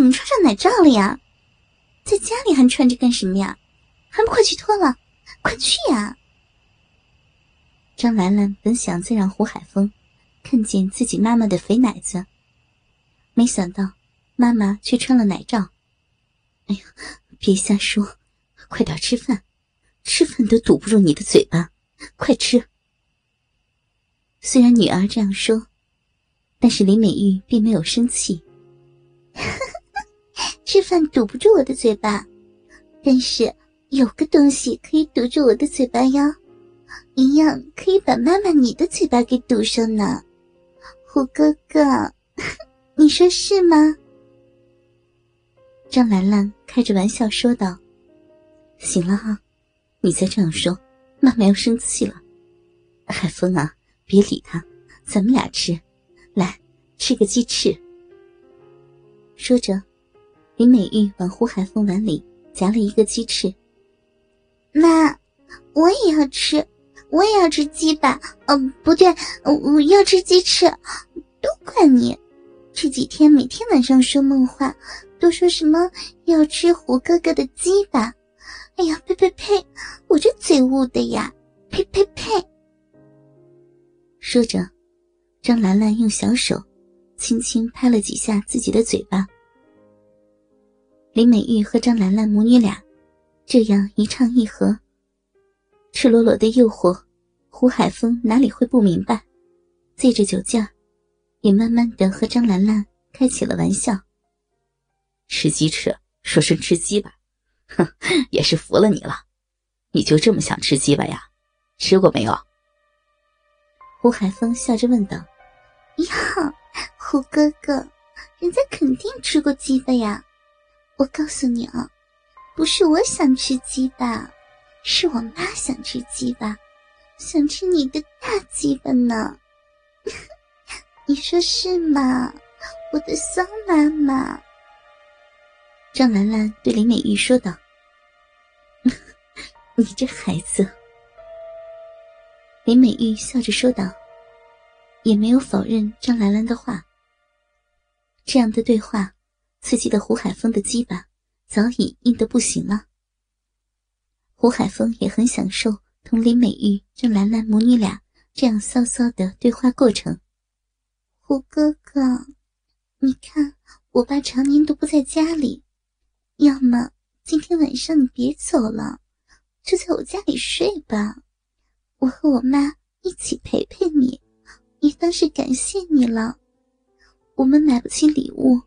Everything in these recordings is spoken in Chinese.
怎么穿上奶罩了呀？在家里还穿着干什么呀？还不快去脱了！快去呀！张兰兰本想再让胡海峰看见自己妈妈的肥奶子，没想到妈妈却穿了奶罩。哎呀，别瞎说，快点吃饭，吃饭都堵不住你的嘴巴，快吃！虽然女儿这样说，但是林美玉并没有生气。吃饭堵不住我的嘴巴，但是有个东西可以堵住我的嘴巴呀，一样可以把妈妈你的嘴巴给堵上呢。虎哥哥，你说是吗？张兰兰开着玩笑说道：“行了哈，你再这样说，妈妈要生气了。海峰啊，别理他，咱们俩吃，来吃个鸡翅。”说着。林美玉往胡海峰碗里夹了一个鸡翅。妈，我也要吃，我也要吃鸡吧。哦，不对，我要吃鸡翅。都怪你，这几天每天晚上说梦话，都说什么要吃胡哥哥的鸡吧。哎呀，呸呸呸！我这嘴误的呀，呸呸呸！说着，张兰兰用小手轻轻拍了几下自己的嘴巴。林美玉和张兰兰母女俩这样一唱一和，赤裸裸的诱惑，胡海峰哪里会不明白？借着酒劲儿，也慢慢的和张兰兰开起了玩笑。吃鸡翅，说声吃鸡吧，哼，也是服了你了。你就这么想吃鸡巴呀？吃过没有？胡海峰笑着问道。呀，胡哥哥，人家肯定吃过鸡巴呀。我告诉你啊，不是我想吃鸡巴，是我妈想吃鸡巴，想吃你的大鸡巴呢。你说是吗，我的骚妈妈？张兰兰对林美玉说道：“ 你这孩子。”林美玉笑着说道，也没有否认张兰兰的话。这样的对话。刺激的胡海峰的鸡巴早已硬得不行了。胡海峰也很享受同林美玉、郑兰兰母女俩这样骚骚的对话过程。胡哥哥，你看我爸常年都不在家里，要么今天晚上你别走了，就在我家里睡吧，我和我妈一起陪陪你，也当是感谢你了。我们买不起礼物。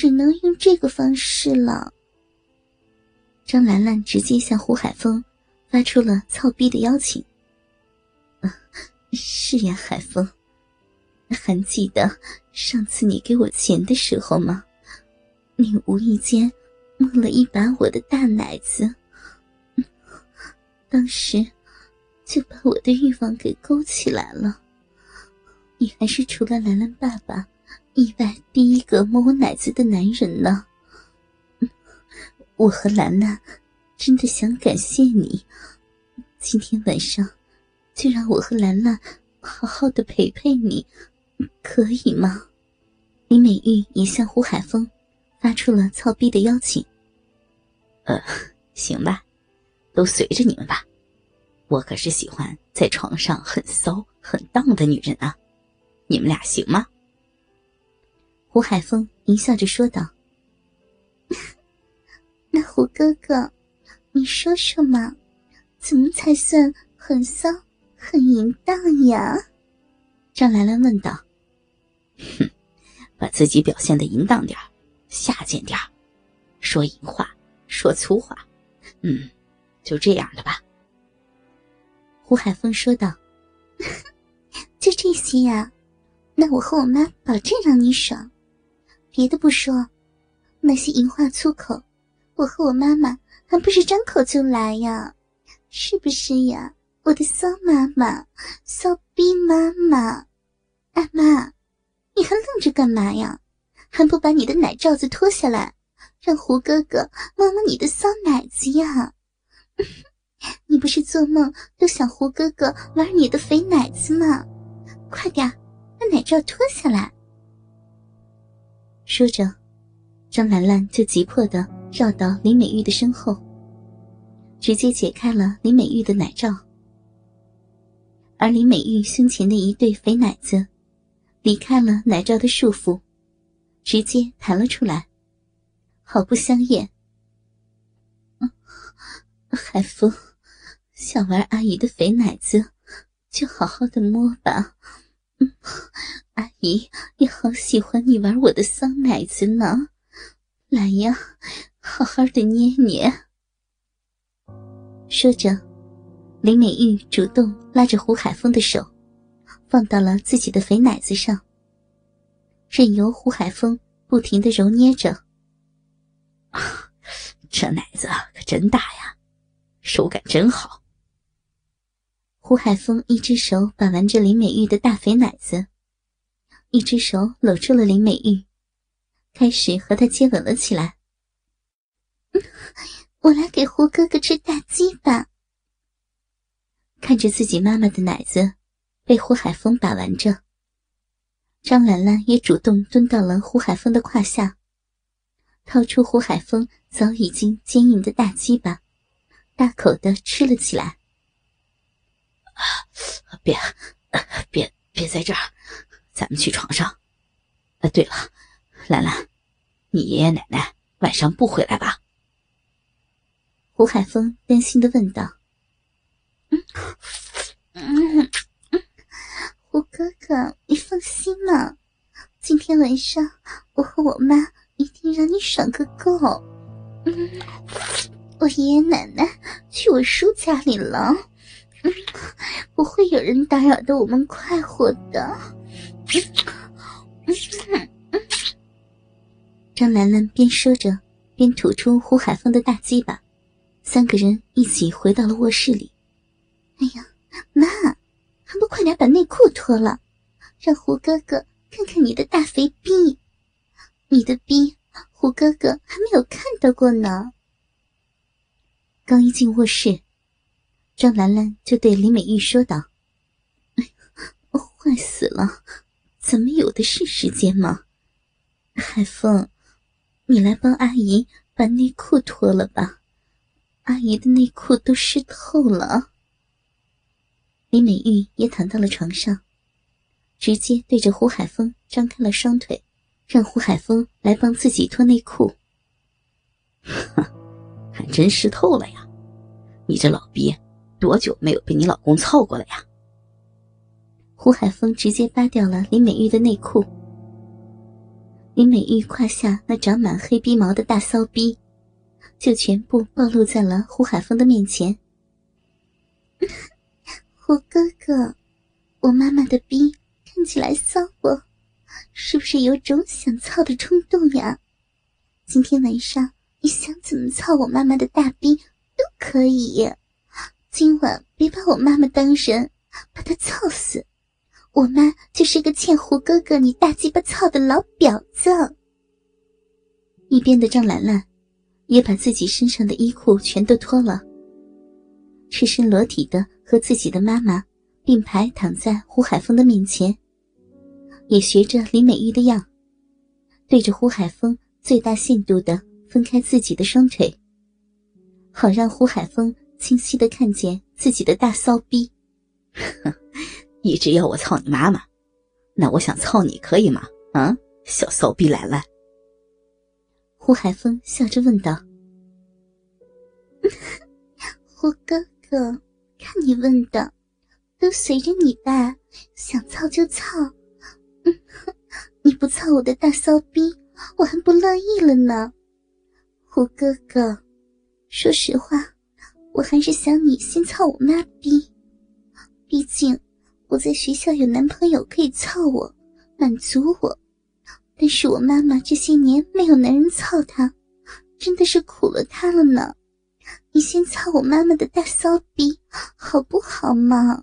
只能用这个方式了。张兰兰直接向胡海峰发出了操逼的邀请。是呀，海峰，还记得上次你给我钱的时候吗？你无意间摸了一把我的大奶子，当时就把我的欲望给勾起来了。你还是除了兰兰爸爸。意外第一个摸我奶子的男人呢？我和兰兰真的想感谢你，今天晚上就让我和兰兰好好的陪陪你，可以吗？李美玉也向胡海峰发出了操逼的邀请。呃，行吧，都随着你们吧，我可是喜欢在床上很骚很荡的女人啊，你们俩行吗？胡海峰淫笑着说道：“ 那胡哥哥，你说说嘛，怎么才算很骚、很淫荡呀？”张兰兰问道。“哼，把自己表现的淫荡点下贱点说淫话，说粗话，嗯，就这样的吧。”胡海峰说道。“就这些呀？那我和我妈保证让你爽。”别的不说，那些淫话粗口，我和我妈妈还不是张口就来呀？是不是呀，我的骚妈妈，骚逼妈妈？阿妈，你还愣着干嘛呀？还不把你的奶罩子脱下来，让胡哥哥摸摸你的骚奶子呀？你不是做梦都想胡哥哥玩你的肥奶子吗？快点，把奶罩脱下来。说着，张兰兰就急迫的绕到林美玉的身后，直接解开了林美玉的奶罩，而林美玉胸前的一对肥奶子，离开了奶罩的束缚，直接弹了出来，好不香艳。海风，想玩阿姨的肥奶子，就好好的摸吧。阿姨也好喜欢你玩我的骚奶子呢。来呀，好好的捏捏。说着，林美玉主动拉着胡海峰的手，放到了自己的肥奶子上，任由胡海峰不停的揉捏着。这奶子可真大呀，手感真好。胡海峰一只手把玩着林美玉的大肥奶子，一只手搂住了林美玉。开始和她接吻了起来。我来给胡哥哥吃大鸡吧。看着自己妈妈的奶子被胡海峰把玩着，张兰兰也主动蹲到了胡海峰的胯下，掏出胡海峰早已经坚硬的大鸡巴，大口的吃了起来。别，别，别在这儿，咱们去床上。啊，对了。兰兰，你爷爷奶奶晚上不回来吧？胡海峰担心的问道。嗯嗯嗯，胡哥哥，你放心嘛，今天晚上我和我妈一定让你爽个够。嗯，我爷爷奶奶去我叔家里了，嗯，不会有人打扰到我们快活的。张兰兰边说着，边吐出胡海峰的大鸡巴，三个人一起回到了卧室里。哎呀，妈，还不快点把内裤脱了，让胡哥哥看看你的大肥逼！你的逼，胡哥哥还没有看到过呢。刚一进卧室，张兰兰就对李美玉说道：“哎坏死了，怎么有的是时间嘛？海峰。”你来帮阿姨把内裤脱了吧，阿姨的内裤都湿透了。李美玉也躺到了床上，直接对着胡海峰张开了双腿，让胡海峰来帮自己脱内裤。还真湿透了呀！你这老鳖，多久没有被你老公操过了呀？胡海峰直接扒掉了李美玉的内裤。林美玉胯下那长满黑逼毛的大骚逼，就全部暴露在了胡海峰的面前。胡哥哥，我妈妈的逼看起来骚不？是不是有种想操的冲动呀？今天晚上你想怎么操我妈妈的大逼都可以。今晚别把我妈妈当人，把她操死。我妈就是个欠胡哥哥你大鸡巴操的老婊子。一边的张兰兰，也把自己身上的衣裤全都脱了，赤身裸体的和自己的妈妈并排躺在胡海峰的面前，也学着李美玉的样，对着胡海峰最大限度的分开自己的双腿，好让胡海峰清晰的看见自己的大骚逼。一直要我操你妈妈，那我想操你可以吗？啊，小骚逼来了。胡海峰笑着问道：“ 胡哥哥，看你问的，都随着你吧，想操就操。嗯 你不操我的大骚逼，我还不乐意了呢。胡哥哥，说实话，我还是想你先操我妈逼，毕竟……”我在学校有男朋友可以操我，满足我，但是我妈妈这些年没有男人操她，真的是苦了她了呢。你先操我妈妈的大骚逼，好不好嘛？